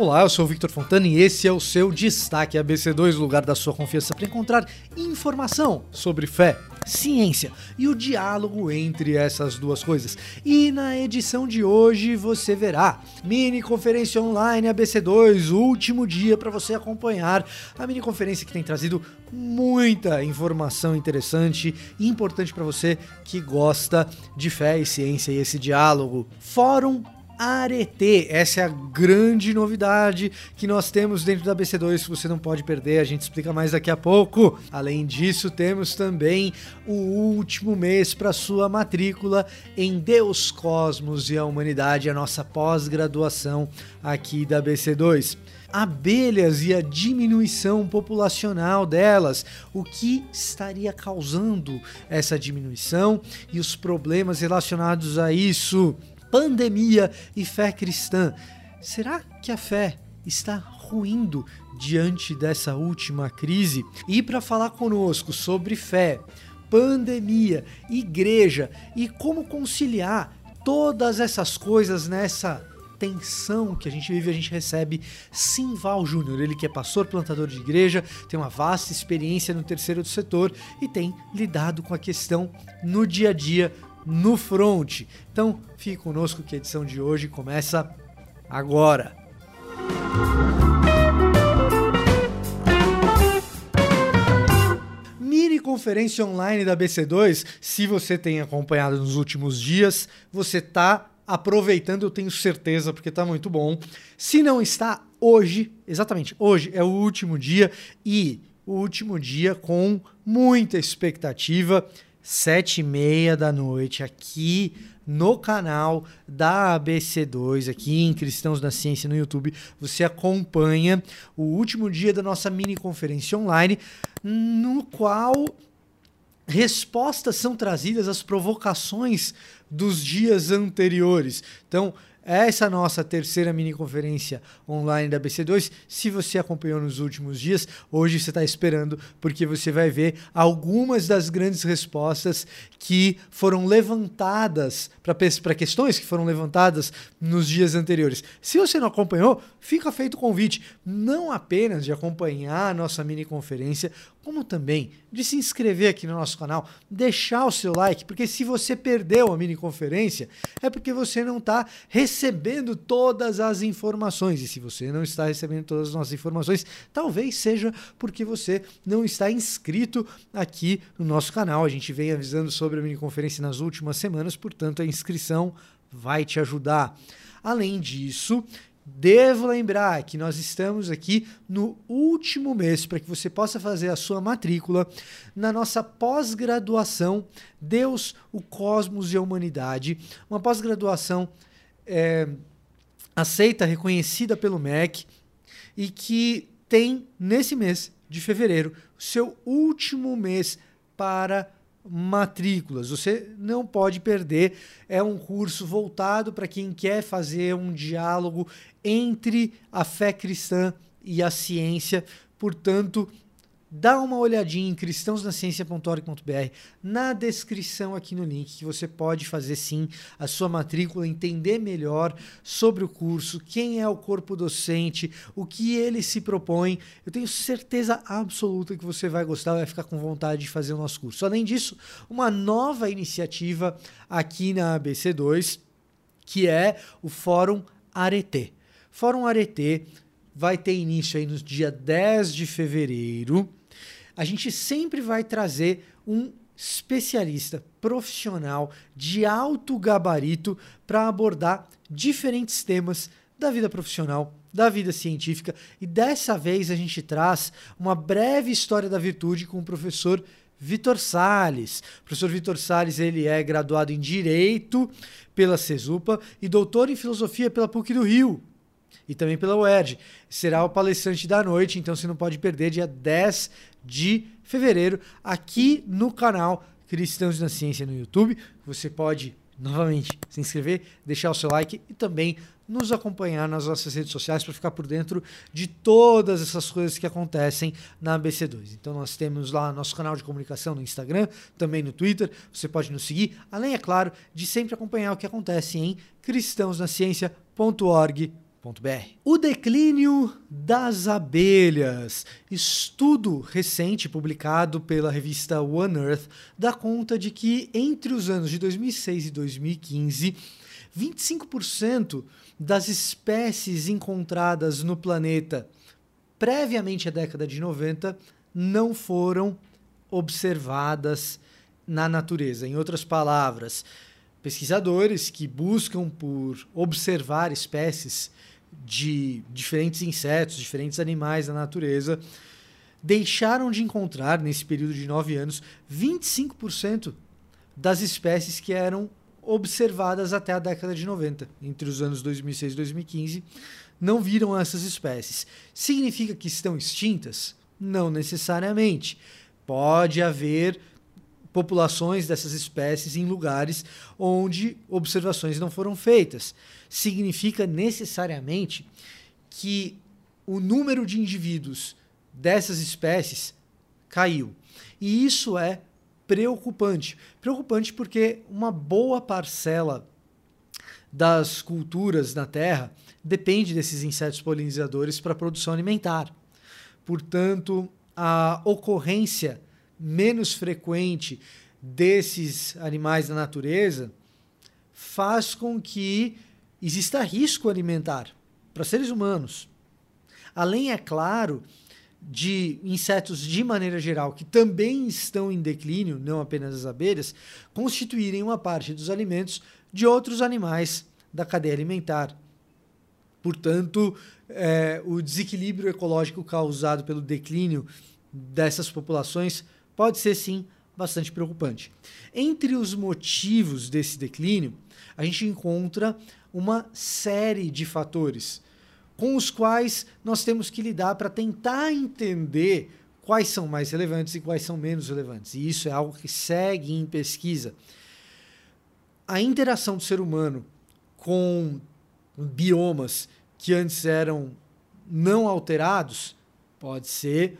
Olá, eu sou o Victor Fontana e esse é o seu Destaque ABC2, lugar da sua confiança para encontrar informação sobre fé, ciência e o diálogo entre essas duas coisas. E na edição de hoje você verá mini conferência online ABC2, último dia para você acompanhar a mini conferência que tem trazido muita informação interessante e importante para você que gosta de fé e ciência e esse diálogo. Fórum Arete. Essa é a grande novidade que nós temos dentro da BC2 que você não pode perder, a gente explica mais daqui a pouco. Além disso, temos também o último mês para sua matrícula em Deus, Cosmos e a Humanidade, a nossa pós-graduação aqui da BC2 abelhas e a diminuição populacional delas, o que estaria causando essa diminuição e os problemas relacionados a isso pandemia e fé cristã. Será que a fé está ruindo diante dessa última crise? E para falar conosco sobre fé, pandemia, igreja e como conciliar todas essas coisas nessa tensão que a gente vive, a gente recebe Simval Júnior. Ele que é pastor plantador de igreja, tem uma vasta experiência no terceiro setor e tem lidado com a questão no dia a dia no front. Então, fique conosco que a edição de hoje começa agora. Mini conferência online da BC2, se você tem acompanhado nos últimos dias, você está aproveitando, eu tenho certeza, porque está muito bom. Se não está, hoje, exatamente, hoje é o último dia e o último dia com muita expectativa sete e meia da noite, aqui no canal da ABC2, aqui em Cristãos da Ciência no YouTube. Você acompanha o último dia da nossa mini conferência online, no qual respostas são trazidas às provocações dos dias anteriores. Então, essa nossa terceira mini conferência online da BC2. Se você acompanhou nos últimos dias, hoje você está esperando, porque você vai ver algumas das grandes respostas que foram levantadas para questões que foram levantadas nos dias anteriores. Se você não acompanhou, fica feito o convite, não apenas de acompanhar a nossa mini conferência, como também de se inscrever aqui no nosso canal, deixar o seu like, porque se você perdeu a mini conferência, é porque você não está recebendo todas as informações. E se você não está recebendo todas as nossas informações, talvez seja porque você não está inscrito aqui no nosso canal. A gente vem avisando sobre a mini conferência nas últimas semanas, portanto, a inscrição vai te ajudar. Além disso, Devo lembrar que nós estamos aqui no último mês para que você possa fazer a sua matrícula na nossa pós-graduação Deus, o Cosmos e a Humanidade, uma pós-graduação é, aceita, reconhecida pelo MEC e que tem nesse mês de fevereiro seu último mês para matrículas. Você não pode perder. É um curso voltado para quem quer fazer um diálogo entre a fé cristã e a ciência. Portanto, dá uma olhadinha em cristãosnaciencia.org.br na descrição aqui no link que você pode fazer sim a sua matrícula, entender melhor sobre o curso, quem é o corpo docente, o que ele se propõe. Eu tenho certeza absoluta que você vai gostar, vai ficar com vontade de fazer o nosso curso. Além disso, uma nova iniciativa aqui na ABC2, que é o Fórum Arete. Fórum Arete vai ter início aí no dia 10 de fevereiro a gente sempre vai trazer um especialista profissional de alto gabarito para abordar diferentes temas da vida profissional, da vida científica e dessa vez a gente traz uma breve história da virtude com o professor Vitor Sales. O professor Vitor Sales ele é graduado em Direito pela CESUPA e doutor em Filosofia pela PUC do Rio e também pela UERJ. Será o palestrante da noite, então você não pode perder, dia 10 de fevereiro, aqui no canal Cristãos na Ciência no YouTube. Você pode novamente se inscrever, deixar o seu like e também nos acompanhar nas nossas redes sociais para ficar por dentro de todas essas coisas que acontecem na ABC2. Então nós temos lá nosso canal de comunicação no Instagram, também no Twitter, você pode nos seguir, além é claro de sempre acompanhar o que acontece em cristãosnaciencia.org O declínio das abelhas. Estudo recente publicado pela revista One Earth dá conta de que entre os anos de 2006 e 2015, 25% das espécies encontradas no planeta previamente à década de 90 não foram observadas na natureza. Em outras palavras, pesquisadores que buscam por observar espécies de diferentes insetos, diferentes animais da natureza, deixaram de encontrar, nesse período de nove anos, 25% das espécies que eram observadas até a década de 90. Entre os anos 2006 e 2015, não viram essas espécies. Significa que estão extintas? Não necessariamente. Pode haver populações dessas espécies em lugares onde observações não foram feitas. Significa necessariamente que o número de indivíduos dessas espécies caiu. E isso é preocupante. Preocupante porque uma boa parcela das culturas na Terra depende desses insetos polinizadores para a produção alimentar. Portanto, a ocorrência menos frequente desses animais da natureza faz com que exista risco alimentar para seres humanos. Além, é claro, de insetos de maneira geral que também estão em declínio, não apenas as abelhas, constituírem uma parte dos alimentos de outros animais da cadeia alimentar. Portanto, é, o desequilíbrio ecológico causado pelo declínio dessas populações pode ser sim bastante preocupante. Entre os motivos desse declínio, a gente encontra uma série de fatores com os quais nós temos que lidar para tentar entender quais são mais relevantes e quais são menos relevantes. E isso é algo que segue em pesquisa. A interação do ser humano com biomas que antes eram não alterados pode ser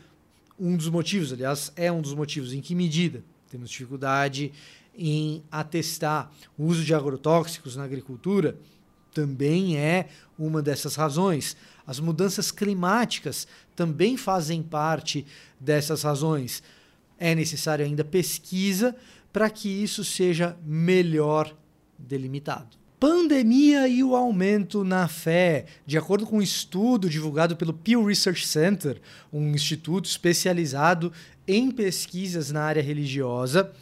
um dos motivos, aliás, é um dos motivos. Em que medida? Temos dificuldade em atestar o uso de agrotóxicos na agricultura, também é uma dessas razões. As mudanças climáticas também fazem parte dessas razões. É necessário ainda pesquisa para que isso seja melhor delimitado pandemia e o aumento na fé. De acordo com um estudo divulgado pelo Pew Research Center, um instituto especializado em pesquisas na área religiosa,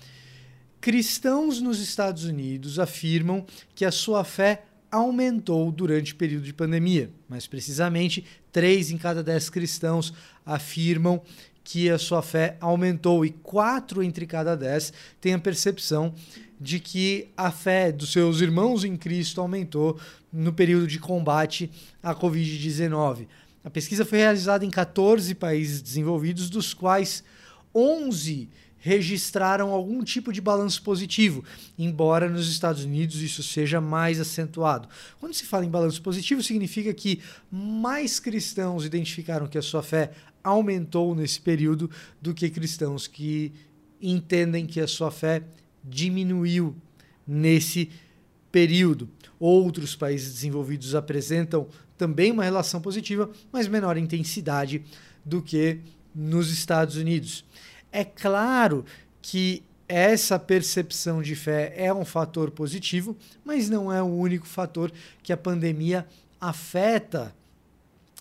cristãos nos Estados Unidos afirmam que a sua fé aumentou durante o período de pandemia. Mais precisamente, três em cada dez cristãos afirmam que a sua fé aumentou e quatro entre cada dez têm a percepção de que a fé dos seus irmãos em Cristo aumentou no período de combate à Covid-19. A pesquisa foi realizada em 14 países desenvolvidos, dos quais 11 registraram algum tipo de balanço positivo, embora nos Estados Unidos isso seja mais acentuado. Quando se fala em balanço positivo, significa que mais cristãos identificaram que a sua fé aumentou nesse período do que cristãos que entendem que a sua fé diminuiu nesse período. Outros países desenvolvidos apresentam também uma relação positiva, mas menor intensidade do que nos Estados Unidos. É claro que essa percepção de fé é um fator positivo, mas não é o único fator que a pandemia afeta,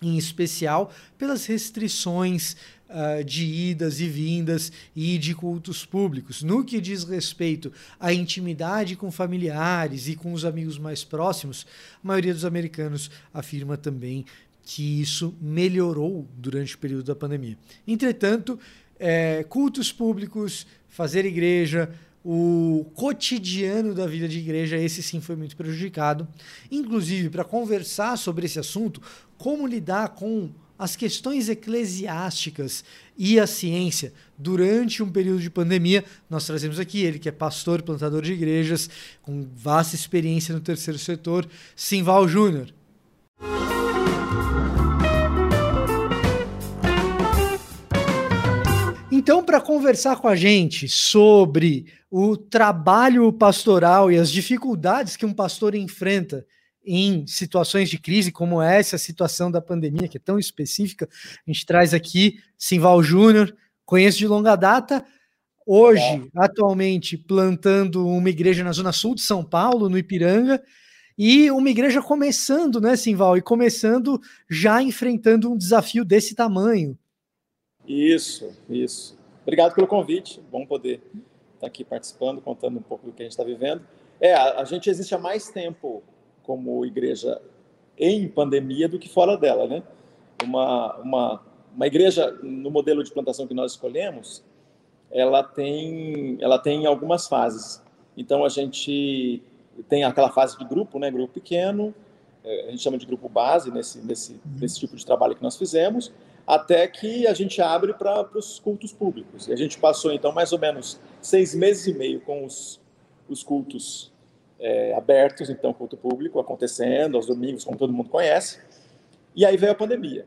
em especial pelas restrições uh, de idas e vindas e de cultos públicos. No que diz respeito à intimidade com familiares e com os amigos mais próximos, a maioria dos americanos afirma também que isso melhorou durante o período da pandemia. Entretanto, é, cultos públicos, fazer igreja, o cotidiano da vida de igreja, esse sim foi muito prejudicado. Inclusive, para conversar sobre esse assunto, como lidar com as questões eclesiásticas e a ciência durante um período de pandemia. Nós trazemos aqui ele, que é pastor, plantador de igrejas, com vasta experiência no terceiro setor, Simval Júnior. Então, para conversar com a gente sobre o trabalho pastoral e as dificuldades que um pastor enfrenta em situações de crise como essa, situação da pandemia, que é tão específica. A gente traz aqui Simval Júnior, conheço de longa data, hoje, é. atualmente, plantando uma igreja na zona sul de São Paulo, no Ipiranga, e uma igreja começando, né, Simval, e começando já enfrentando um desafio desse tamanho. Isso, isso. Obrigado pelo convite, bom poder estar aqui participando, contando um pouco do que a gente está vivendo. É, a, a gente existe há mais tempo como igreja em pandemia do que fora dela, né? Uma, uma, uma igreja no modelo de plantação que nós escolhemos, ela tem, ela tem algumas fases. Então a gente tem aquela fase de grupo, né? Grupo pequeno, é, a gente chama de grupo base nesse, nesse, nesse tipo de trabalho que nós fizemos, até que a gente abre para os cultos públicos. E a gente passou então mais ou menos seis meses e meio com os, os cultos é, abertos, então, culto público acontecendo aos domingos, como todo mundo conhece. E aí veio a pandemia.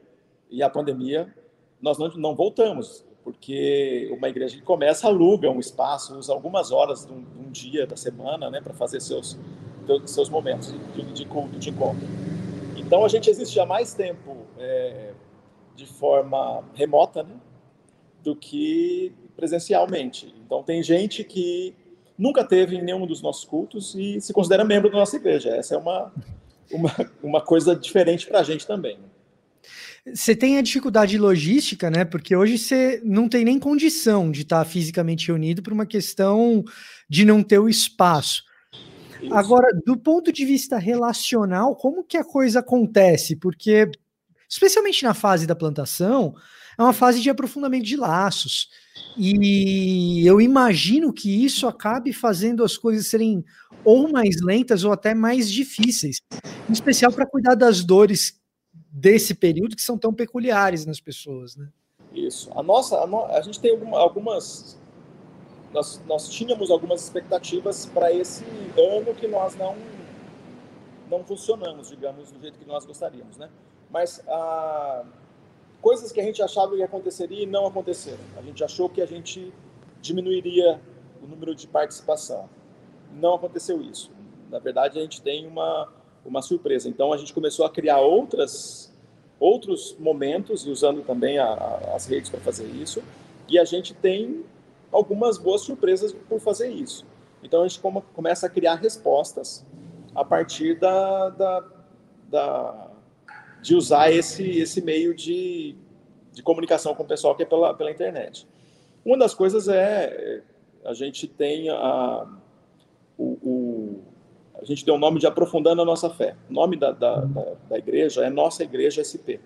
E a pandemia, nós não, não voltamos, porque uma igreja que começa aluga um espaço, usa algumas horas de um, de um dia da semana né, para fazer seus, seus momentos de, de culto, de encontro. Então a gente existe há mais tempo é, de forma remota né, do que presencialmente. Então tem gente que nunca teve em nenhum dos nossos cultos e se considera membro da nossa igreja. Essa é uma, uma, uma coisa diferente para a gente também. Você tem a dificuldade logística, né? Porque hoje você não tem nem condição de estar fisicamente reunido por uma questão de não ter o espaço. Isso. Agora, do ponto de vista relacional, como que a coisa acontece? Porque, especialmente na fase da plantação, é uma fase de aprofundamento de laços. E eu imagino que isso acabe fazendo as coisas serem ou mais lentas ou até mais difíceis, em especial para cuidar das dores desse período que são tão peculiares nas pessoas, né? Isso. A nossa, a, no, a gente tem algumas, nós, nós tínhamos algumas expectativas para esse ano que nós não não funcionamos, digamos, do jeito que nós gostaríamos, né? Mas a coisas que a gente achava que aconteceria e não aconteceram. A gente achou que a gente diminuiria o número de participação. Não aconteceu isso. Na verdade, a gente tem uma, uma surpresa. Então, a gente começou a criar outras, outros momentos, e usando também a, a, as redes para fazer isso, e a gente tem algumas boas surpresas por fazer isso. Então, a gente come, começa a criar respostas a partir da, da, da de usar esse, esse meio de, de comunicação com o pessoal que é pela, pela internet. Uma das coisas é a gente tem a, o, o a gente deu o nome de Aprofundando a Nossa Fé. O nome da, da, da, da igreja é Nossa Igreja SP.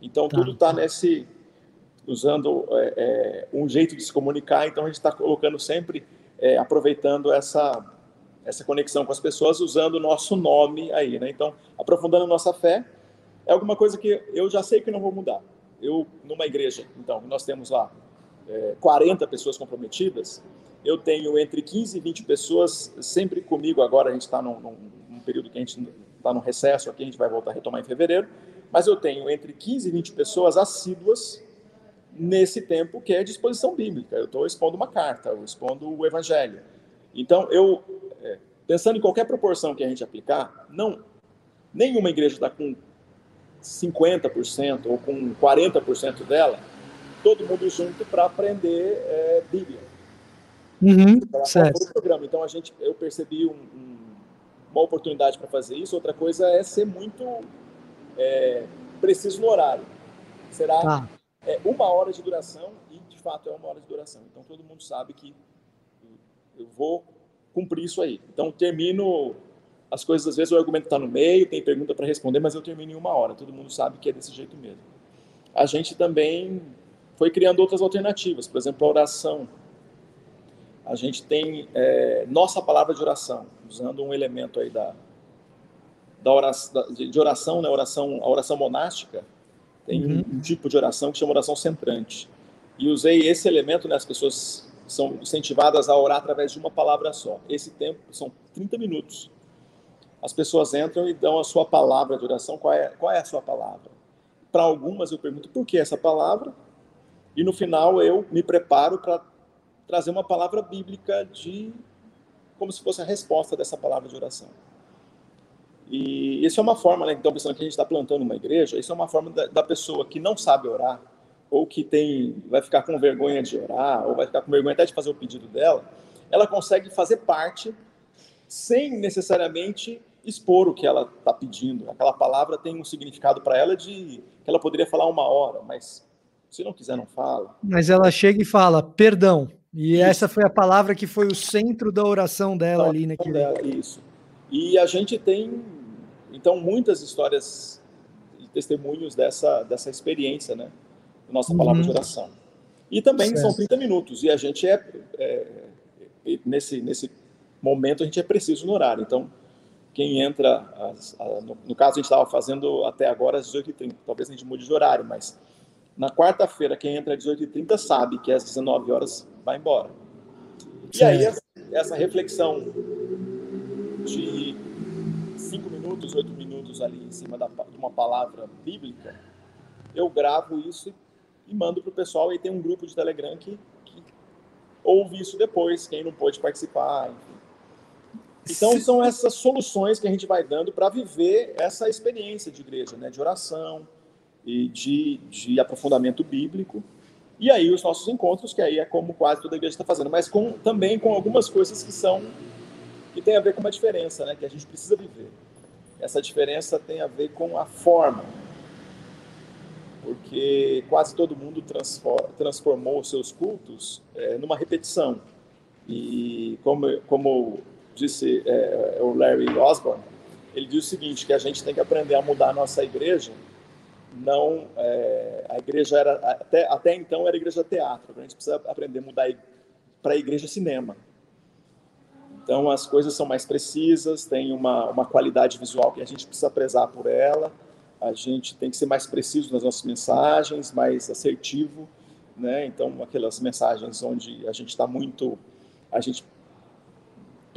Então, tá. tudo está nesse. usando é, é, um jeito de se comunicar, então a gente está colocando sempre, é, aproveitando essa, essa conexão com as pessoas, usando o nosso nome aí. Né? Então, Aprofundando a Nossa Fé é alguma coisa que eu já sei que não vou mudar. Eu, numa igreja, então, nós temos lá é, 40 pessoas comprometidas, eu tenho entre 15 e 20 pessoas sempre comigo. Agora a gente está num, num, num, período que a gente está no recesso aqui, a gente vai voltar a retomar em fevereiro, mas eu tenho entre 15 e 20 pessoas assíduas nesse tempo que é disposição bíblica. Eu estou expondo uma carta, eu expondo o evangelho. Então, eu, é, pensando em qualquer proporção que a gente aplicar, não nenhuma igreja está com 50% ou com 40% dela, todo mundo junto para aprender é, Bíblia. Uhum, certo. programa. Então a gente, eu percebi um, um, uma oportunidade para fazer isso. Outra coisa é ser muito é, preciso no horário. Será tá. é, uma hora de duração e de fato é uma hora de duração. Então todo mundo sabe que eu vou cumprir isso aí. Então termino as coisas, às vezes, o argumento está no meio, tem pergunta para responder, mas eu termino em uma hora. Todo mundo sabe que é desse jeito mesmo. A gente também foi criando outras alternativas, por exemplo, a oração. A gente tem é, nossa palavra de oração, usando um elemento aí da, da oração, de oração, né? oração, a oração monástica, tem uhum. um, tipo de oração que chama oração centrante. E usei esse elemento, né? as pessoas são incentivadas a orar através de uma palavra só. Esse tempo são 30 minutos as pessoas entram e dão a sua palavra de oração. Qual é, qual é a sua palavra? Para algumas eu pergunto por que essa palavra, e no final eu me preparo para trazer uma palavra bíblica de como se fosse a resposta dessa palavra de oração. E isso é uma forma, né? Então, pensando que a gente está plantando uma igreja, isso é uma forma da, da, pessoa que não sabe orar, ou que tem, vai ficar com vergonha de orar, ou vai ficar com vergonha até de fazer o pedido dela, ela consegue fazer parte sem necessariamente expor o que ela está pedindo. Aquela palavra tem um significado para ela de que ela poderia falar uma hora, mas se não quiser, não fala. Mas ela chega e fala, perdão. E isso. essa foi a palavra que foi o centro da oração dela da ali naquele. Dela, isso. E a gente tem, então, muitas histórias e testemunhos dessa, dessa experiência, né? Nossa palavra uhum. de oração. E também certo. são 30 minutos. E a gente é, é, nesse, nesse momento, a gente é preciso no horário. Então, quem entra, a, no, no, caso, a gente estava fazendo até agora às 18h30. Talvez a gente mude de horário, mas na quarta-feira, quem entra às 18h30 sabe que às 19 horas vai embora. E aí, essa reflexão de 5 minutos, 8 minutos ali em cima da, de uma palavra bíblica, eu gravo isso e mando para o pessoal. E tem um grupo de Telegram que, que ouve isso depois, quem não pôde participar, enfim. Então, são essas soluções que a gente vai dando para viver essa experiência de igreja, né? de oração, e de, de aprofundamento bíblico. E aí os nossos encontros, que aí é como quase toda a igreja está fazendo, mas com, também com algumas coisas que são que tem a ver com uma diferença, né, que a gente precisa viver. Essa diferença tem a ver com a forma, porque quase todo mundo transformou os seus cultos é, numa repetição. E como, como disse é, o Larry Osborne, ele diz o seguinte, que a gente tem que aprender a mudar a nossa igreja não é, a igreja era até até então era igreja teatro a gente precisa aprender a mudar para a igreja cinema. Então as coisas são mais precisas tem uma, uma qualidade visual que a gente precisa prezar por ela a gente tem que ser mais preciso nas nossas mensagens mais assertivo né? Então aquelas mensagens onde a gente está muito a gente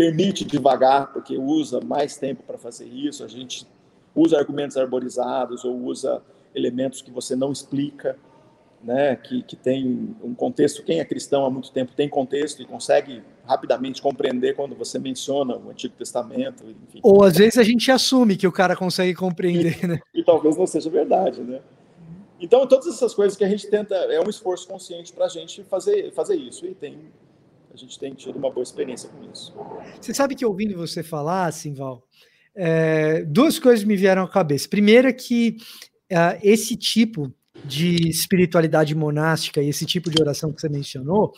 permite devagar porque usa mais tempo para fazer isso a gente usa argumentos arborizados ou usa elementos que você não explica, né, que, que tem um contexto. Quem é cristão há muito tempo tem contexto e consegue rapidamente compreender quando você menciona o Antigo Testamento. Enfim. Ou às vezes a gente assume que o cara consegue compreender, e, né? E talvez não seja verdade, né? Então, todas essas coisas que a gente tenta, é um esforço consciente para a gente fazer, fazer isso. E tem, a gente tem tido uma boa experiência com isso. Você sabe que ouvindo você falar, assim, Val, é, duas coisas me vieram à cabeça. Primeiro é que uh, esse tipo de espiritualidade monástica e esse tipo de oração que você mencionou,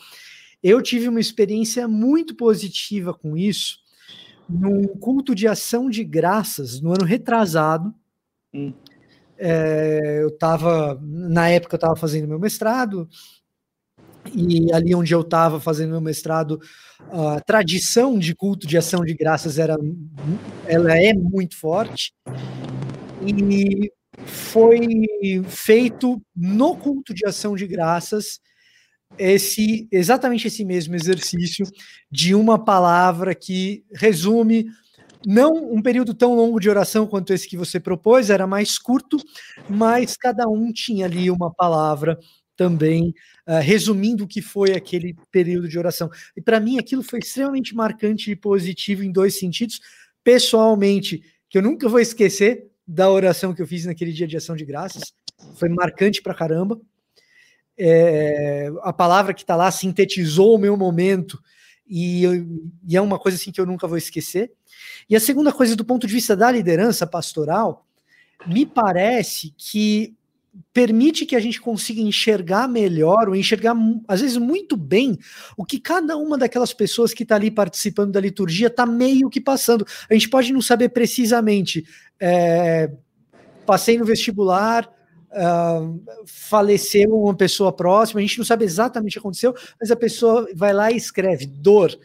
eu tive uma experiência muito positiva com isso num culto de ação de graças no ano retrasado. Hum. É, eu estava, na época, eu estava fazendo meu mestrado, e ali onde eu estava fazendo meu mestrado, a tradição de culto de ação de graças era, ela é muito forte. E foi feito no culto de ação de graças esse exatamente esse mesmo exercício de uma palavra que resume não um período tão longo de oração quanto esse que você propôs, era mais curto, mas cada um tinha ali uma palavra também uh, resumindo o que foi aquele período de oração. E para mim aquilo foi extremamente marcante e positivo em dois sentidos. Pessoalmente, que eu nunca vou esquecer, da oração que eu fiz naquele dia de ação de graças. Foi marcante pra caramba. É, a palavra que está lá sintetizou o meu momento e, e, é uma coisa assim que eu nunca vou esquecer. E a segunda coisa, do ponto de vista da liderança pastoral, me parece que permite que a gente consiga enxergar melhor, ou enxergar, às vezes, muito bem, o que cada uma daquelas pessoas que está ali participando da liturgia está meio que passando. A gente pode não saber precisamente, é, passei no vestibular, uh, faleceu uma pessoa próxima, a gente não sabe exatamente o que aconteceu, mas a pessoa vai lá e escreve dor.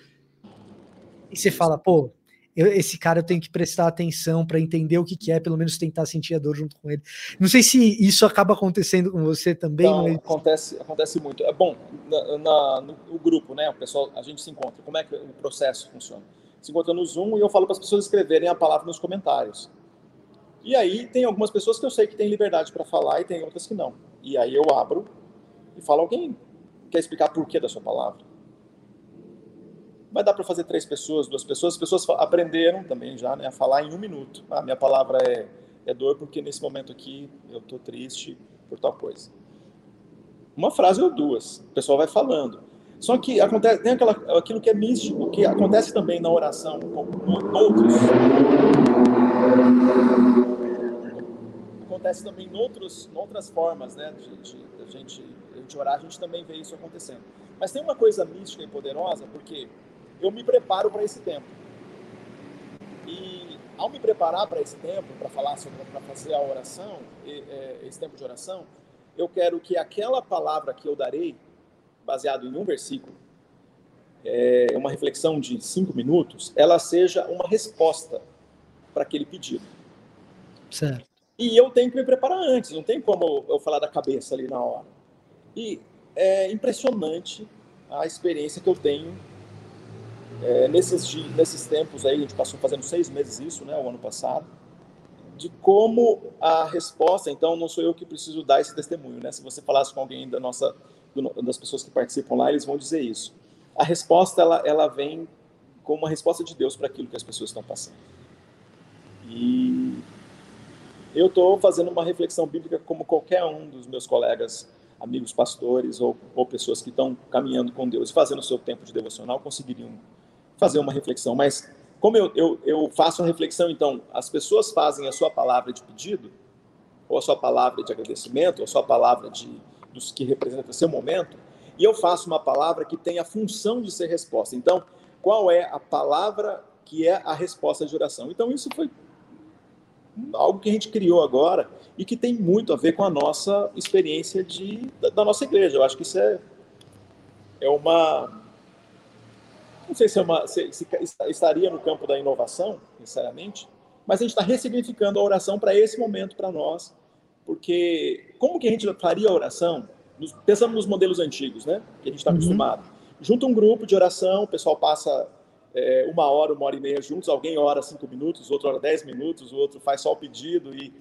E você fala, pô, eu, esse cara eu tenho que prestar atenção para entender o que, que, é, pelo menos tentar sentir a dor junto com ele. Não sei se isso acaba acontecendo com você também. Não, mas... acontece, acontece muito. É bom, na, na, no grupo, né? O pessoal, a gente se encontra. Como é que o processo funciona? Se encontra no Zoom e eu falo para as pessoas escreverem a palavra nos comentários. E aí tem algumas pessoas que eu sei que têm liberdade para falar e tem outras que não. E aí eu abro e falo alguém quer explicar por que da sua palavra? Vai dar para fazer três pessoas, duas pessoas. As pessoas aprenderam também já né, a falar em um minuto. A ah, minha palavra é, é dor porque nesse momento aqui eu estou triste por tal coisa. Uma frase ou duas. O pessoal vai falando. Só que acontece, tem aquela, aquilo que é místico, que acontece também na oração, com, outros. Acontece também em, outros, outras formas, né? De, de, de, gente, de gente orar, a gente também vê isso acontecendo. Mas tem uma coisa mística e poderosa, porque eu me preparo para esse tempo. E ao me preparar para esse tempo, para falar sobre, para fazer a oração, é, esse tempo de oração, eu quero que aquela palavra que eu darei baseado em um versículo, é, uma reflexão de cinco minutos, ela seja uma resposta para aquele pedido. Certo. E eu tenho que me preparar antes, não tem como eu falar da cabeça ali na hora. E é impressionante a experiência que eu tenho é, nesses, nesses tempos aí, a gente passou fazendo seis meses isso, né, o ano passado, de como a resposta, então não sou eu que preciso dar esse testemunho, né? Se você falasse com alguém da nossa das pessoas que participam lá, eles vão dizer isso. A resposta ela, ela vem como uma resposta de Deus para aquilo que as pessoas estão passando. E eu estou fazendo uma reflexão bíblica como qualquer um dos meus colegas, amigos pastores ou, ou pessoas que estão caminhando com Deus, fazendo o seu tempo de devocional, conseguiriam fazer uma reflexão. Mas como eu, eu, eu faço a reflexão, então, as pessoas fazem a sua palavra de pedido, ou a sua palavra de agradecimento, ou a sua palavra de, dos que representa seu momento, e eu faço uma palavra que tem a função de ser resposta. Então, qual é a palavra que é a resposta de oração? Então, isso foi algo que a gente criou agora e que tem muito a ver com a nossa experiência de, da, da nossa igreja. Eu acho que isso é, é uma. Não sei se, é uma, se, se estaria no campo da inovação, sinceramente, mas a gente está ressignificando a oração para esse momento, para nós, porque como que a gente faria a oração? Pensando nos modelos antigos, né? Que a gente está uhum. acostumado. Junta um grupo de oração, o pessoal passa é, uma hora, uma hora e meia juntos, alguém ora cinco minutos, outro ora dez minutos, o outro faz só o pedido. E...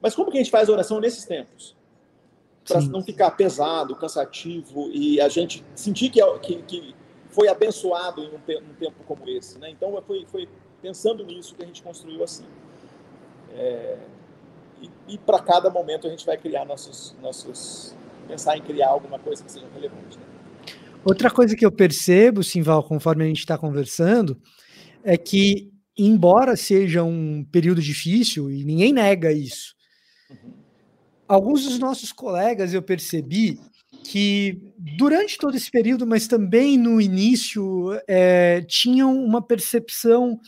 Mas como que a gente faz a oração nesses tempos? Para não ficar pesado, cansativo e a gente sentir que, é que, que foi abençoado em um, um, tempo como esse. Né? Então foi, foi pensando nisso que a gente construiu assim. É, e, e para cada momento a gente vai criar nossos, nossos. pensar em criar alguma coisa que seja relevante. Né? Outra coisa que eu percebo, Simval, conforme a gente está conversando, é que, embora seja um período difícil, e ninguém nega isso, uhum. alguns dos nossos colegas eu percebi que durante todo esse período, mas também no início, é, tinham uma percepção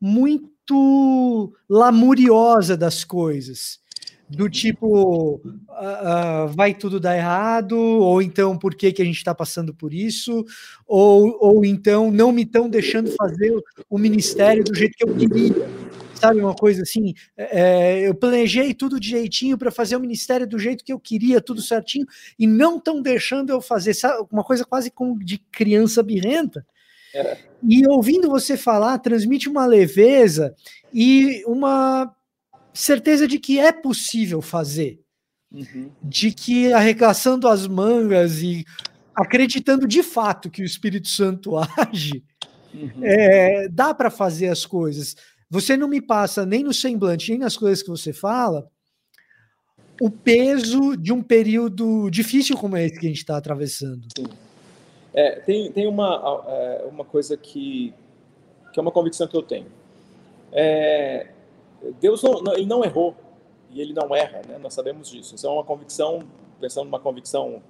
muito lamuriosa das coisas. Do tipo, uh, uh, vai tudo dar errado, ou então por que, que a gente está passando por isso, ou, ou então não me estão deixando fazer o ministério do jeito que eu queria sabe, uma coisa assim. É, eu planejei tudo direitinho para fazer o ministério do jeito que eu queria, tudo certinho, e não estão deixando eu fazer, sabe, uma coisa quase como de criança birrenta. E ouvindo você falar, transmite uma leveza e uma certeza de que é possível fazer. Uhum. De que arregaçando as mangas e acreditando de fato que o Espírito Santo age, uhum. é, dá para fazer as coisas. Você não me passa nem no semblante, nem nas coisas que você fala, o peso de um período difícil como esse que a gente está atravessando. Sim. É, tem tem uma, é, uma coisa que, que é uma convicção que eu tenho. É, Deus não, não, ele não errou e ele não erra, né? nós sabemos disso. Isso é uma convicção, pensando numa convicção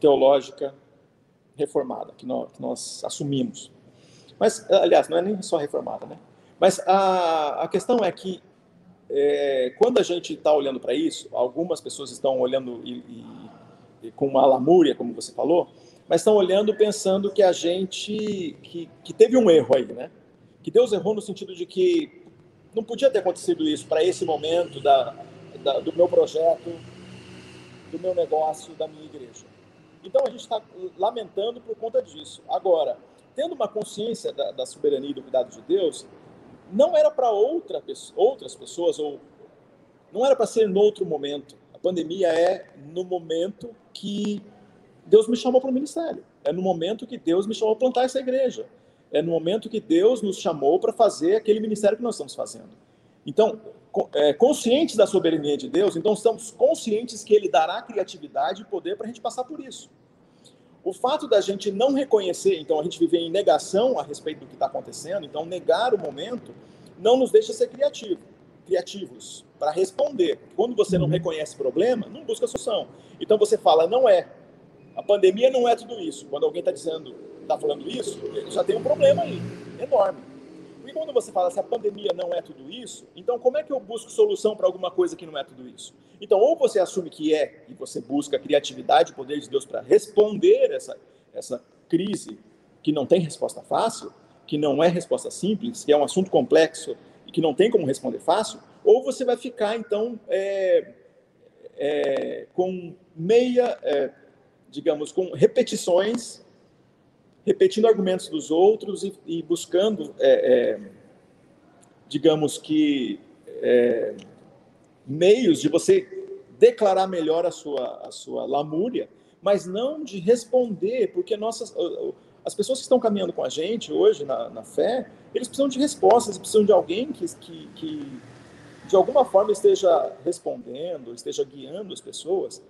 teológica reformada, que nós, que nós assumimos. Mas, aliás, não é nem só reformada, né? Mas a, a questão é que é, quando a gente está olhando para isso, algumas pessoas estão olhando e, e, e com uma lamúria, como você falou, mas estão olhando pensando que a gente que, que teve um erro aí, né? Que Deus errou no sentido de que não podia ter acontecido isso para esse momento da, da, do meu projeto, do meu negócio, da minha igreja. Então a gente está lamentando por conta disso. Agora, tendo uma consciência da, da soberania e do cuidado de Deus, não era para outra, outras pessoas ou não era para ser no outro momento. A pandemia é no momento que Deus me chamou para o ministério. É no momento que Deus me chamou a plantar essa igreja. é no momento que Deus nos chamou para fazer aquele ministério que nós estamos fazendo. Então, é, conscientes da soberania de Deus, então estamos conscientes que Ele dará criatividade e poder para a gente passar por isso. O fato da gente não reconhecer, então a gente viver em negação a respeito do que está acontecendo, então negar o momento, não nos deixa ser criativo, criativos para responder. Quando você não uhum. reconhece problema, não busca solução. Então você fala, não é. A pandemia não é tudo isso. Quando alguém está dizendo, está falando isso, já tem um problema aí, enorme. E quando você fala se a pandemia não é tudo isso, então como é que eu busco solução para alguma coisa que não é tudo isso? Então, ou você assume que é e você busca a criatividade e poder de Deus para responder essa, essa crise que não tem resposta fácil, que não é resposta simples, que é um assunto complexo e que não tem como responder fácil, ou você vai ficar, então, é, é, com meia, é, digamos, com repetições repetindo argumentos dos outros e, e buscando, é, é, digamos que, é, meios de você declarar melhor a sua, a sua lamúria, mas não de responder, porque nossas, as pessoas que estão caminhando com a gente hoje na, na fé, eles precisam de respostas, precisam de alguém que, que, que de alguma forma esteja respondendo, esteja guiando as pessoas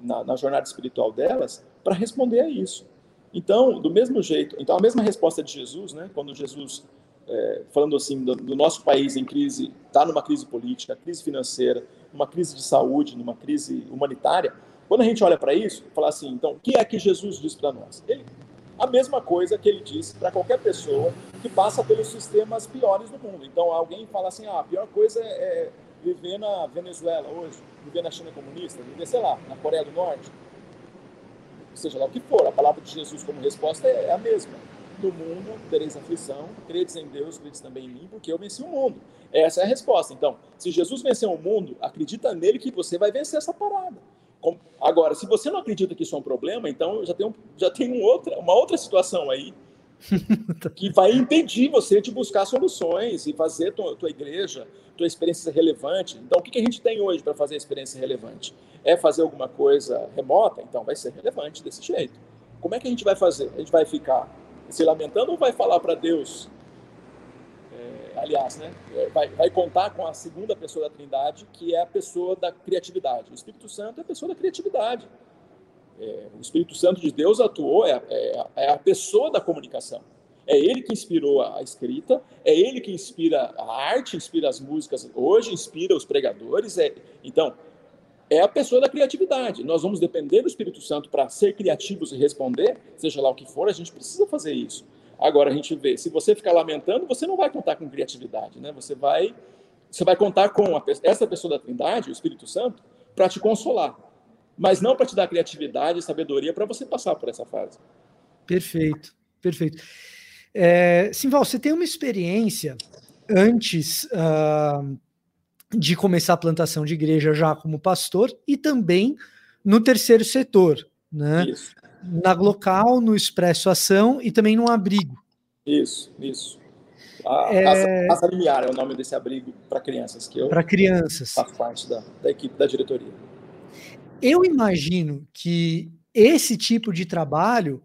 na, na jornada espiritual delas para responder a isso. Então, do mesmo jeito, então a mesma resposta de Jesus, né, quando Jesus, é, falando assim do, do, nosso país em crise, está numa crise política, crise financeira, numa crise de saúde, numa crise humanitária, quando a gente olha para isso, fala assim, então, o que é que Jesus diz para nós? Ele, a mesma coisa que ele diz para qualquer pessoa que passa pelos sistemas piores do mundo. Então, alguém fala assim, ah, a pior coisa é, é viver na Venezuela hoje, viver na China comunista, viver, sei lá, na Coreia do Norte seja lá o que for, a palavra de Jesus como resposta é, é a mesma. No mundo tereis aflição, credes em Deus, credes também em mim, porque eu venci o mundo. Essa é a resposta. Então, se Jesus venceu o mundo, acredita nele que você vai vencer essa parada. Agora, se você não acredita que isso é um problema, então já tem, um, já tem um outra, uma outra situação aí que vai impedir você de buscar soluções e fazer tua, tua igreja, tua experiência relevante. Então, o que, que a gente tem hoje para fazer a experiência relevante? É fazer alguma coisa remota? Então, vai ser relevante desse jeito. Como é que a gente vai fazer? A gente vai ficar se lamentando ou vai falar para Deus? É, aliás, né? Vai, vai contar com a segunda pessoa da Trindade, que é a pessoa da criatividade. O Espírito Santo é a pessoa da criatividade. É, o Espírito Santo de Deus atuou, é, é, é, a pessoa da comunicação. É ele que inspirou a, escrita, é ele que inspira a arte, inspira as músicas hoje, inspira os pregadores. É, então, é a pessoa da criatividade. Nós vamos depender do Espírito Santo para ser criativos e responder, seja lá o que for, a gente precisa fazer isso. Agora a gente vê, se você ficar lamentando, você não vai contar com criatividade, né? Você vai, você vai contar com a, essa pessoa da Trindade, o Espírito Santo, para te consolar mas não para te dar criatividade e sabedoria para você passar por essa fase. Perfeito, perfeito. É, Simval, você tem uma experiência antes uh, de começar a plantação de igreja já como pastor e também no terceiro setor, né? Isso. Na local, no Expresso Ação e também no abrigo. Isso, isso. A é... Casa, Casa Limiar é o nome desse abrigo para crianças que eu para crianças faço parte da, da equipe da diretoria. Eu imagino que esse tipo de trabalho,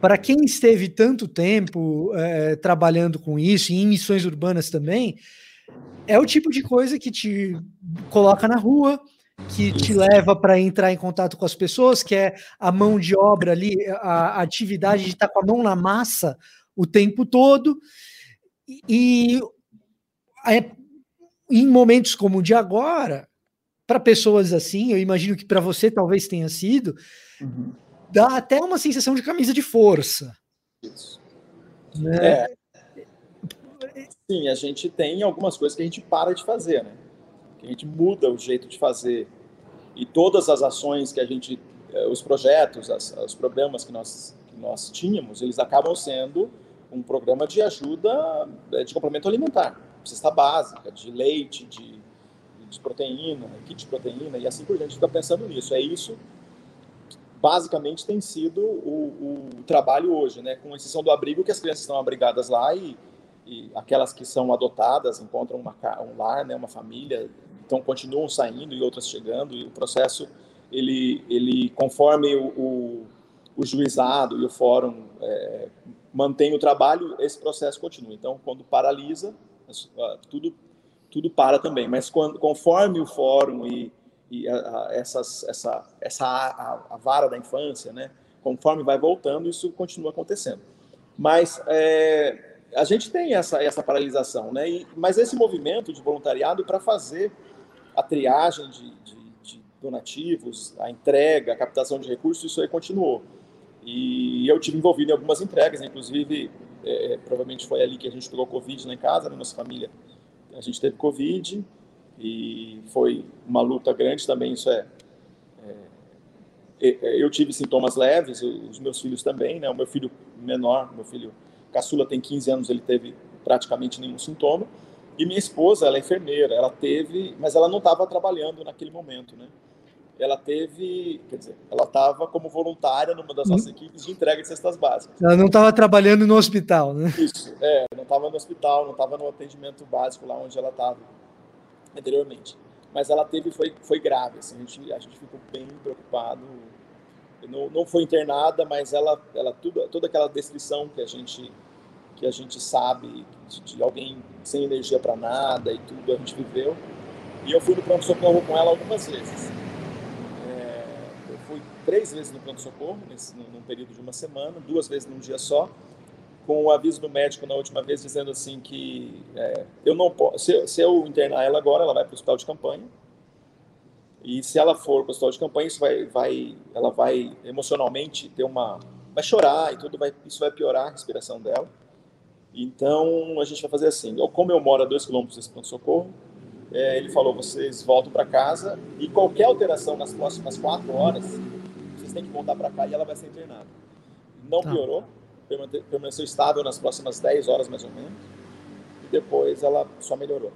para quem esteve tanto tempo é, trabalhando com isso, e em missões urbanas também, é o tipo de coisa que te coloca na rua, que te leva para entrar em contato com as pessoas, que é a mão de obra ali, a, atividade de estar com a mão na massa o tempo todo. E, e em momentos como o de agora, para pessoas assim, eu imagino que para você talvez tenha sido, uhum. dá até uma sensação de camisa de força. Isso. Né? É. Sim, a gente tem algumas coisas que a gente para de fazer, né? Que a gente muda o jeito de fazer. E todas as ações que a gente, eh, os projetos, as, os programas que nós, que nós tínhamos, eles acabam sendo um programa de ajuda eh, de complemento alimentar, cesta básica, de leite, de de proteína, kit de proteína e assim por diante, fica pensando nisso. É isso basicamente tem sido o, o, trabalho hoje, né? com exceção do abrigo, que as crianças estão abrigadas lá e, e aquelas que são adotadas encontram uma, um lar, né? uma família, então continuam saindo e outras chegando, e o processo, ele, ele conforme o, o, o juizado e o fórum é, mantém o trabalho, esse processo continua. Então, quando paralisa, tudo tudo para também. Mas quando, conforme o fórum e, e a, a, essas, essa, essa a, a, vara da infância, né, conforme vai voltando, isso continua acontecendo. Mas é, a gente tem essa, essa paralisação, né? E, mas esse movimento de voluntariado para fazer a triagem de, de, de, donativos, a entrega, a captação de recursos, isso aí continuou. E eu tive envolvido em algumas entregas, inclusive, é, provavelmente foi ali que a gente pegou Covid lá em casa, na nossa família. A gente teve Covid e foi uma luta grande também, isso é, é, é eu tive sintomas leves, os meus filhos também, né? O meu filho menor, meu filho caçula tem 15 anos, ele teve praticamente nenhum sintoma. E minha esposa, ela é enfermeira, ela teve, mas ela não estava trabalhando naquele momento, né? Ela teve, quer dizer, ela estava como voluntária numa das nossas hum. equipes de entrega de cestas básicas. Ela não estava trabalhando no hospital, né? Isso, é, não estava no hospital, não estava no atendimento básico lá onde ela estava anteriormente. Mas ela teve, foi, foi grave, assim, a gente, a gente ficou bem preocupado. Não, não foi internada, mas ela, ela tudo, toda aquela descrição que a gente que a gente sabe de, de alguém sem energia para nada e tudo a gente viveu. E eu fui no pronto-socorro com ela algumas vezes. É, eu fui três vezes no pronto-socorro, num período de uma semana, duas vezes num dia só, com o aviso do médico na última vez dizendo assim que é, eu não posso, se, se, eu internar ela agora, ela vai para o hospital de campanha. E se ela for para o hospital de campanha, isso vai, vai, ela vai emocionalmente ter uma, vai chorar e tudo, vai, isso vai piorar a respiração dela. Então, a gente vai fazer assim. Eu, como eu moro a dois quilômetros desse pronto-socorro, é, ele falou, vocês voltam para casa e qualquer alteração nas próximas quatro horas, vocês têm que voltar para cá e ela vai ser internada. Não tá. piorou, permaneceu estável nas próximas 10 horas, mais ou menos, e depois ela só melhorou.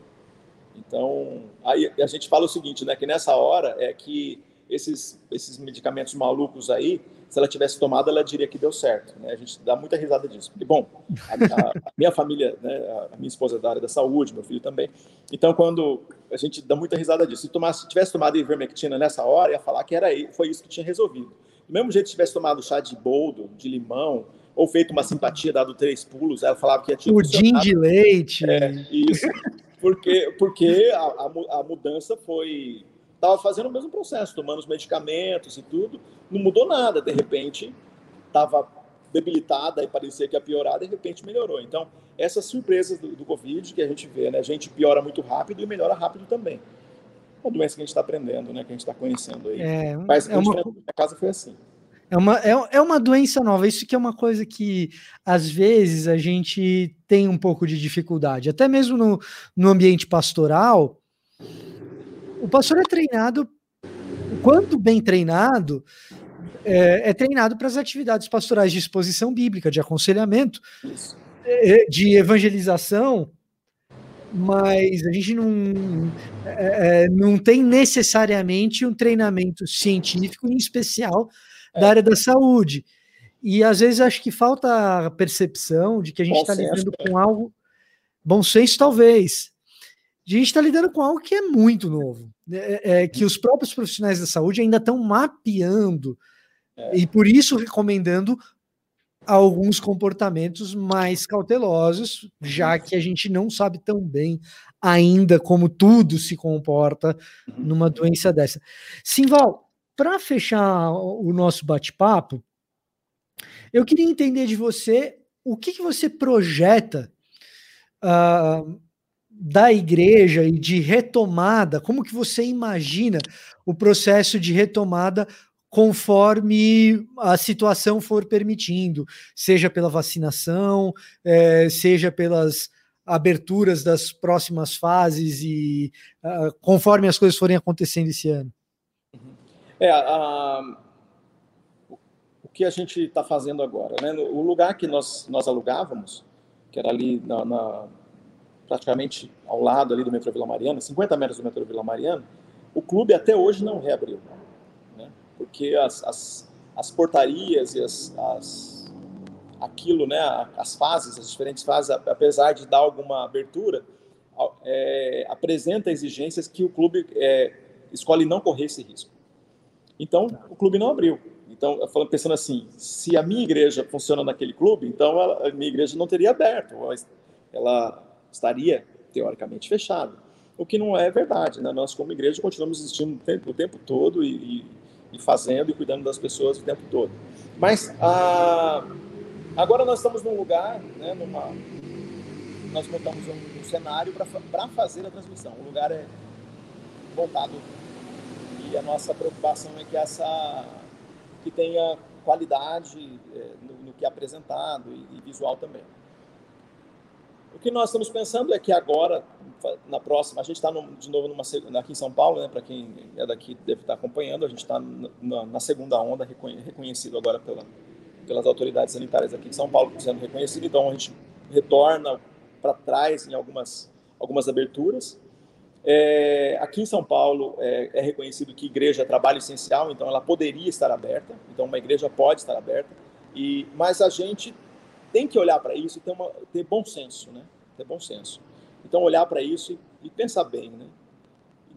Então, aí a gente fala o seguinte, né, que nessa hora é que esses, esses medicamentos malucos aí, se ela tivesse tomado, ela diria que deu certo. Né? A gente dá muita risada disso. Porque, bom, a, a, a minha família, né, a minha esposa é da área da saúde, meu filho também. Então, quando a gente dá muita risada disso, se, tomasse, se tivesse tomado ivermectina nessa hora, ia falar que era foi isso que tinha resolvido. Do mesmo jeito que tivesse tomado chá de boldo, de limão, ou feito uma simpatia, dado três pulos, ela falava que tinha Pudim de leite. É, isso. Porque, porque a, a, a mudança foi estava fazendo o mesmo processo, tomando os medicamentos e tudo, não mudou nada. De repente, estava debilitada e parecia que ia piorar, de repente melhorou. Então, essas surpresas do, do, Covid que a gente vê, né? A gente piora muito rápido e melhora rápido também. Uma doença que a gente está aprendendo, né? Que a gente está conhecendo aí. É, Mas é uma... a casa foi assim. É uma, é, é uma doença nova. Isso que é uma coisa que, às vezes, a gente tem um pouco de dificuldade. Até mesmo no, no ambiente pastoral, o pastor é treinado, quanto bem treinado, é, é treinado para as atividades pastorais de exposição bíblica, de aconselhamento, é, de evangelização, mas a gente não, é, é, não tem necessariamente um treinamento científico, em especial da área da saúde. E às vezes acho que falta a percepção de que a gente está lidando né? com algo. Bom senso, talvez. A gente está lidando com algo que é muito novo. Né, é, é, que os próprios profissionais da saúde ainda estão mapeando é. e por isso recomendando alguns comportamentos mais cautelosos, já que a gente não sabe tão bem ainda como tudo se comporta uhum. numa doença dessa. Simval, para fechar o nosso bate-papo, eu queria entender de você o que, que você projeta uh, da igreja e de retomada, como que você imagina o processo de retomada conforme a situação for permitindo, seja pela vacinação, é, seja pelas aberturas das próximas fases e uh, conforme as coisas forem acontecendo esse ano? É, a, o que a gente está fazendo agora, né? O lugar que nós, nós alugávamos, que era ali na, na praticamente ao lado ali do metrô Vila Mariana, 50 metros do metrô Vila Mariana, o clube até hoje não reabriu, né? porque as, as, as portarias e as, as, aquilo, né, as fases, as diferentes fases, apesar de dar alguma abertura, é, apresenta exigências que o clube é, escolhe não correr esse risco. Então, o clube não abriu. Então, pensando assim, se a minha igreja funciona naquele clube, então a minha igreja não teria aberto, ela estaria teoricamente fechada. O que não é verdade, né? Nós, como igreja, continuamos existindo o tempo, o tempo todo e, e, fazendo e cuidando das pessoas o tempo todo. Mas a, agora nós estamos num lugar, né, numa, nós montamos um, um cenário para fazer a transmissão. O lugar é voltado e a nossa preocupação é que essa que tenha qualidade é, no, no, que é apresentado e, e visual também. O que nós estamos pensando é que agora, na próxima, a gente está de novo numa, aqui em São Paulo, né, para quem é daqui deve estar acompanhando, a gente está na, na, segunda onda, reconhecido agora pela, pelas autoridades sanitárias aqui em São Paulo, sendo reconhecido, então a gente retorna para trás em algumas, algumas aberturas. É, aqui em São Paulo é, é, reconhecido que igreja é trabalho essencial, então ela poderia estar aberta, então uma igreja pode estar aberta, e, mas a gente tem que olhar para isso e ter, uma, ter bom senso, né? Ter bom senso. Então olhar para isso e, e, pensar bem, né?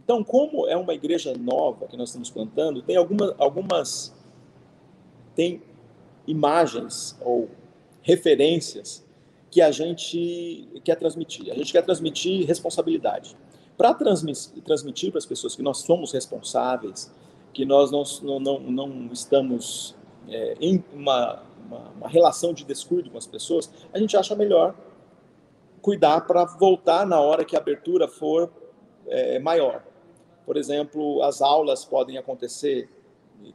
Então, como é uma igreja nova que nós estamos plantando, tem alguma, algumas tem imagens ou referências que a gente quer transmitir. A gente quer transmitir responsabilidade para transmitir para as pessoas que nós somos responsáveis, que nós não, não, não estamos é, em uma, uma, uma, relação de descuido com as pessoas, a gente acha melhor cuidar para voltar na hora que a abertura for é, maior. Por exemplo, as aulas podem acontecer,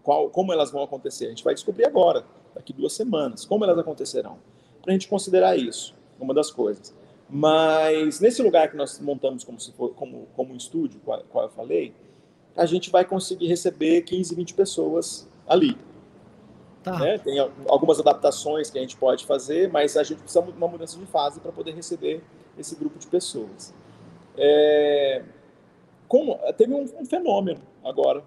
qual, como elas vão acontecer? A gente vai descobrir agora, daqui duas semanas, como elas acontecerão, para a gente considerar isso, uma das coisas. Mas nesse lugar que nós montamos como, se for, como, como um estúdio, qual, qual eu falei, a gente vai conseguir receber 15, 20 pessoas ali. Tá. Né? Tem algumas adaptações que a gente pode fazer, mas a gente precisa de uma mudança de fase para poder receber esse grupo de pessoas. É... Como, teve um, um, fenômeno agora.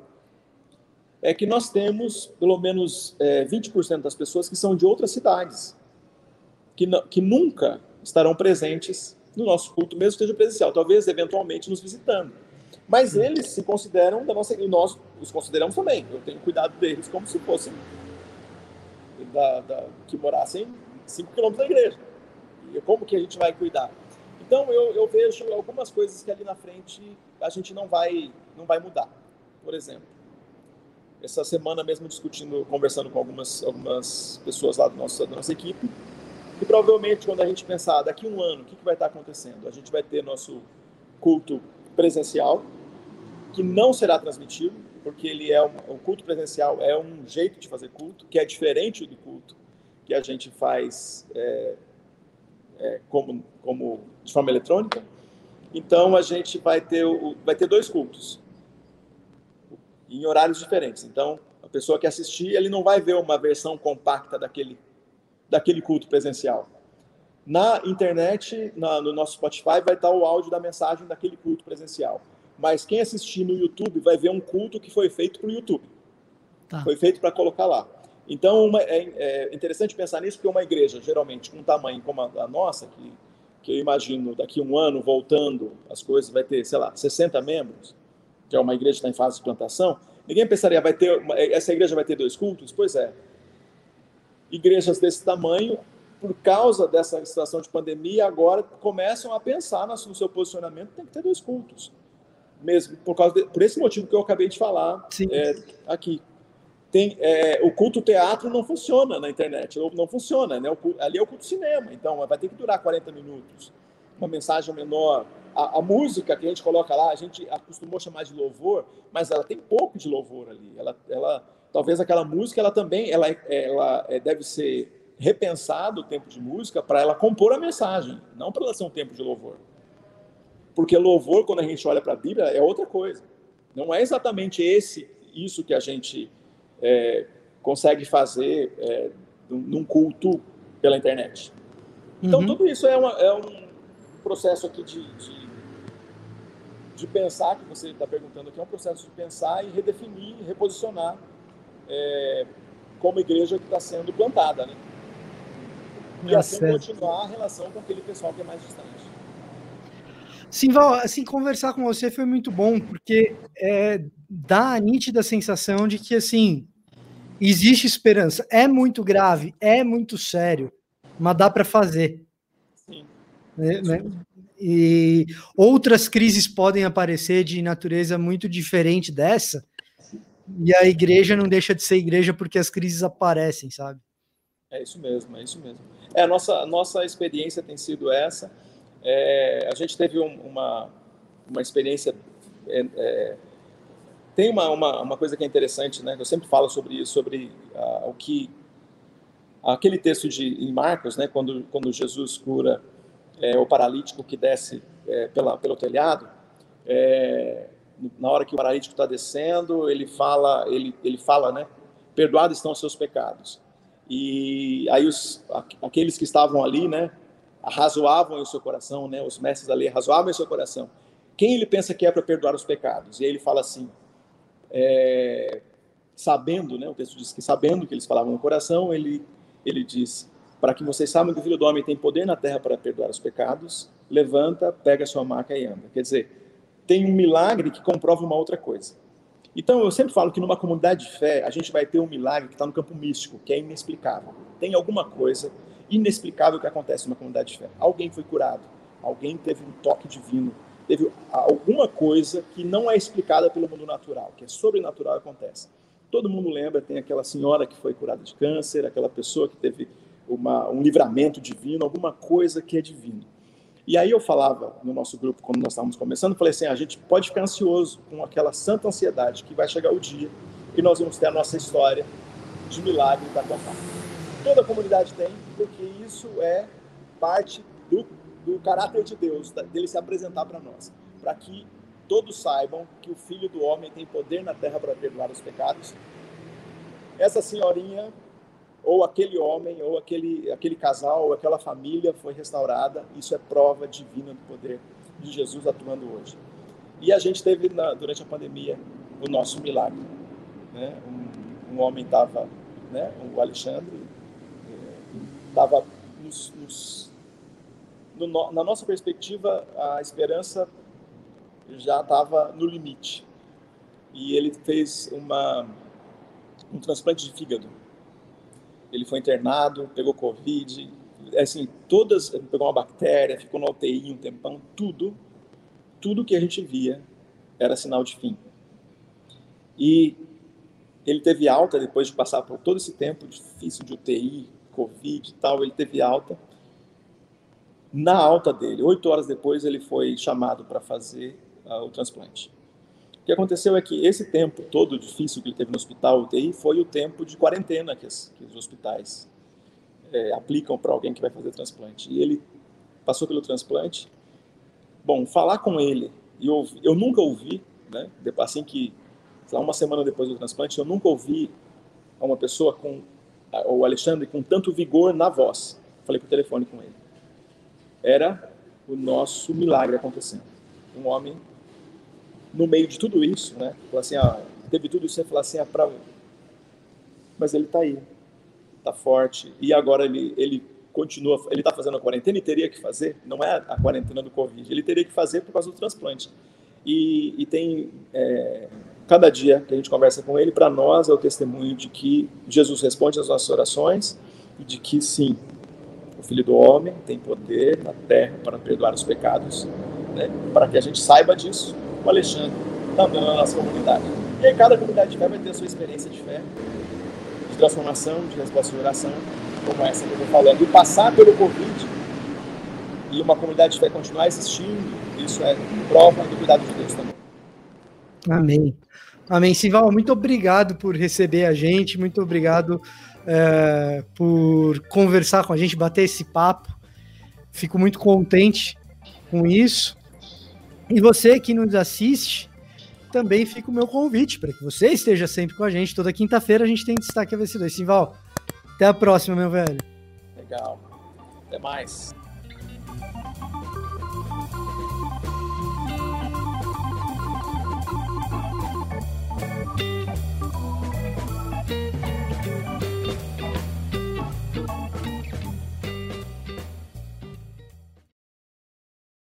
É que nós temos pelo menos é, 20% das pessoas que são de outras cidades, que, que nunca estarão presentes no nosso culto, mesmo que esteja presencial, talvez eventualmente nos visitando. Mas eles se consideram da nossa e nós os consideramos também. Eu tenho cuidado deles como se fossem da, da, que morassem 5 quilômetros da igreja. E como que a gente vai cuidar? Então eu, eu vejo algumas coisas que ali na frente a gente não vai não vai mudar. Por exemplo, essa semana mesmo discutindo, conversando com algumas algumas pessoas lá do nosso, da nossa equipe, e provavelmente, quando a gente pensar daqui a um ano, o que, que vai estar acontecendo? A gente vai ter nosso culto presencial, que não será transmitido, porque ele é um, o culto presencial é um jeito de fazer culto, que é diferente do culto que a gente faz é, é, como, como de forma eletrônica. Então, a gente vai ter, o, vai ter dois cultos, em horários diferentes. Então, a pessoa que assistir, ele não vai ver uma versão compacta daquele daquele culto presencial. Na internet, na, no nosso Spotify, vai estar o áudio da mensagem daquele culto presencial. Mas quem assistir no YouTube vai ver um culto que foi feito para o YouTube. Tá. Foi feito para colocar lá. Então, uma, é, é, interessante pensar nisso, porque uma igreja, geralmente, com um tamanho como a, a nossa, que, que eu imagino daqui a um ano, voltando, as coisas, vai ter, sei lá, 60 membros, que é uma igreja que está em fase de plantação, ninguém pensaria, vai ter essa igreja vai ter dois cultos? Pois é igrejas desse tamanho, por causa dessa situação de pandemia, agora começam a pensar no seu posicionamento, tem que ter dois cultos. Mesmo por, causa de, por esse motivo que eu acabei de falar é, aqui. Tem, é, o culto teatro não funciona na internet, não funciona, né? Ali é o culto cinema, então vai ter que durar 40 minutos. Uma mensagem menor. A, a, música que a gente coloca lá, a gente acostumou chamar de louvor, mas ela tem pouco de louvor ali. Ela, ela talvez aquela música ela também ela, ela é, deve ser repensado o tempo de música para ela compor a mensagem, não para ela ser um tempo de louvor. Porque louvor, quando a gente olha para a Bíblia, é outra coisa. Não é exatamente esse isso que a gente é, consegue fazer é, num culto pela internet. Então, uhum. tudo isso é, uma, é, um processo aqui de, de, de pensar, que você está perguntando aqui, é um processo de pensar e redefinir, reposicionar é, como igreja que está sendo plantada, né? E é assim certo. continuar a relação com aquele pessoal que é mais distante. Sim, Val, assim, conversar com você foi muito bom, porque é, dá a nítida sensação de que, assim, existe esperança. É muito grave, é muito sério, mas dá para fazer. Sim. Né, né? E outras crises podem aparecer de natureza muito diferente dessa, e a igreja não deixa de ser igreja porque as crises aparecem, sabe? É isso mesmo, é isso mesmo. É, a nossa, nossa experiência tem sido essa. É, a gente teve um, uma, uma experiência. É, é, tem uma, uma, uma, coisa que é interessante, né? Eu sempre falo sobre isso, sobre o que. Aquele texto de, em Marcos, né? Quando, quando Jesus cura é, o paralítico que desce é, pela, pelo telhado, é, na hora que o paralítico está descendo, ele fala, ele, ele fala, né? Perdoados estão os seus pecados. E aí os, aqueles que estavam ali, né? Arrazoavam em seu coração, né? Os mestres da lei em seu coração. Quem ele pensa que é para perdoar os pecados? E aí ele fala assim, é, sabendo, né? O texto diz que sabendo que eles falavam no coração, ele ele diz para que vocês saibam que o Filho do Homem tem poder na terra para perdoar os pecados, levanta, pega a sua maca e anda. Quer dizer, tem um milagre que comprova uma outra coisa. Então, eu sempre falo que numa comunidade de fé, a gente vai ter um milagre que está no campo místico, que é inexplicável. Tem alguma coisa inexplicável que acontece numa comunidade de fé. Alguém foi curado, alguém teve um toque divino, teve alguma coisa que não é explicada pelo mundo natural, que é sobrenatural acontece. Todo mundo lembra, tem aquela senhora que foi curada de câncer, aquela pessoa que teve uma, um livramento divino, alguma coisa que é divino. E aí eu falava no nosso grupo, quando nós estávamos começando, falei assim, a gente pode ficar ansioso com aquela santa ansiedade que vai chegar o dia e nós vamos ter a nossa história de milagre para contar. Toda a comunidade tem, porque isso é parte do, do caráter de Deus, dele se apresentar para nós, para que todos saibam que o Filho do Homem tem poder na terra para perdoar os pecados. Essa senhorinha ou aquele homem, ou aquele, aquele casal, ou aquela família foi restaurada. Isso é prova divina do poder de Jesus atuando hoje. E a gente teve, na, durante a pandemia, o nosso milagre. Né? Um, um homem estava, né? o Alexandre, estava eh, nos, nos, no, na nossa perspectiva, a esperança já estava no limite. E ele fez uma, um transplante de fígado ele foi internado, pegou Covid, assim, todas, pegou uma bactéria, ficou no UTI um tempão, tudo, tudo que a gente via era sinal de fim. E ele teve alta depois de passar por todo esse tempo difícil de UTI, Covid e tal, ele teve alta. Na alta dele, oito horas depois, ele foi chamado para fazer uh, o transplante. O que aconteceu é que esse tempo todo difícil que ele teve no hospital UTI foi o tempo de quarentena que, as, que os hospitais é, aplicam para alguém que vai fazer transplante. E ele passou pelo transplante. Bom, falar com ele, e eu, eu nunca ouvi, né, assim que, lá, uma semana depois do transplante, eu nunca ouvi uma pessoa com, o Alexandre, com tanto vigor na voz. Falei por telefone com ele. Era o nosso milagre acontecendo. Um homem no meio de tudo isso, né? Falar assim, ah, teve tudo isso, você falar assim, ah, pra... mas ele está aí, está forte, e agora ele, ele continua, ele está fazendo a quarentena e teria que fazer, não é a quarentena do Covid, ele teria que fazer por causa do transplante. E, e tem, é, cada dia que a gente conversa com ele, para nós é o testemunho de que Jesus responde às nossas orações e de que sim, o Filho do Homem tem poder na terra para perdoar os pecados, né? para que a gente saiba disso o Alexandre, também na nossa comunidade. E aí cada comunidade de fé vai ter a sua experiência de fé, de transformação, de resposta de oração, como essa que eu estou falando. E passar pelo Covid e uma comunidade de fé continuar existindo, isso é prova do cuidado de Deus também. Amém. Amém. Sival, muito obrigado por receber a gente, muito obrigado é, por conversar com a gente, bater esse papo. Fico muito contente com isso. E você que nos assiste, também fica o meu convite para que você esteja sempre com a gente. Toda quinta-feira a gente tem destaque a VC2. Simval, até a próxima, meu velho. Legal. Até mais.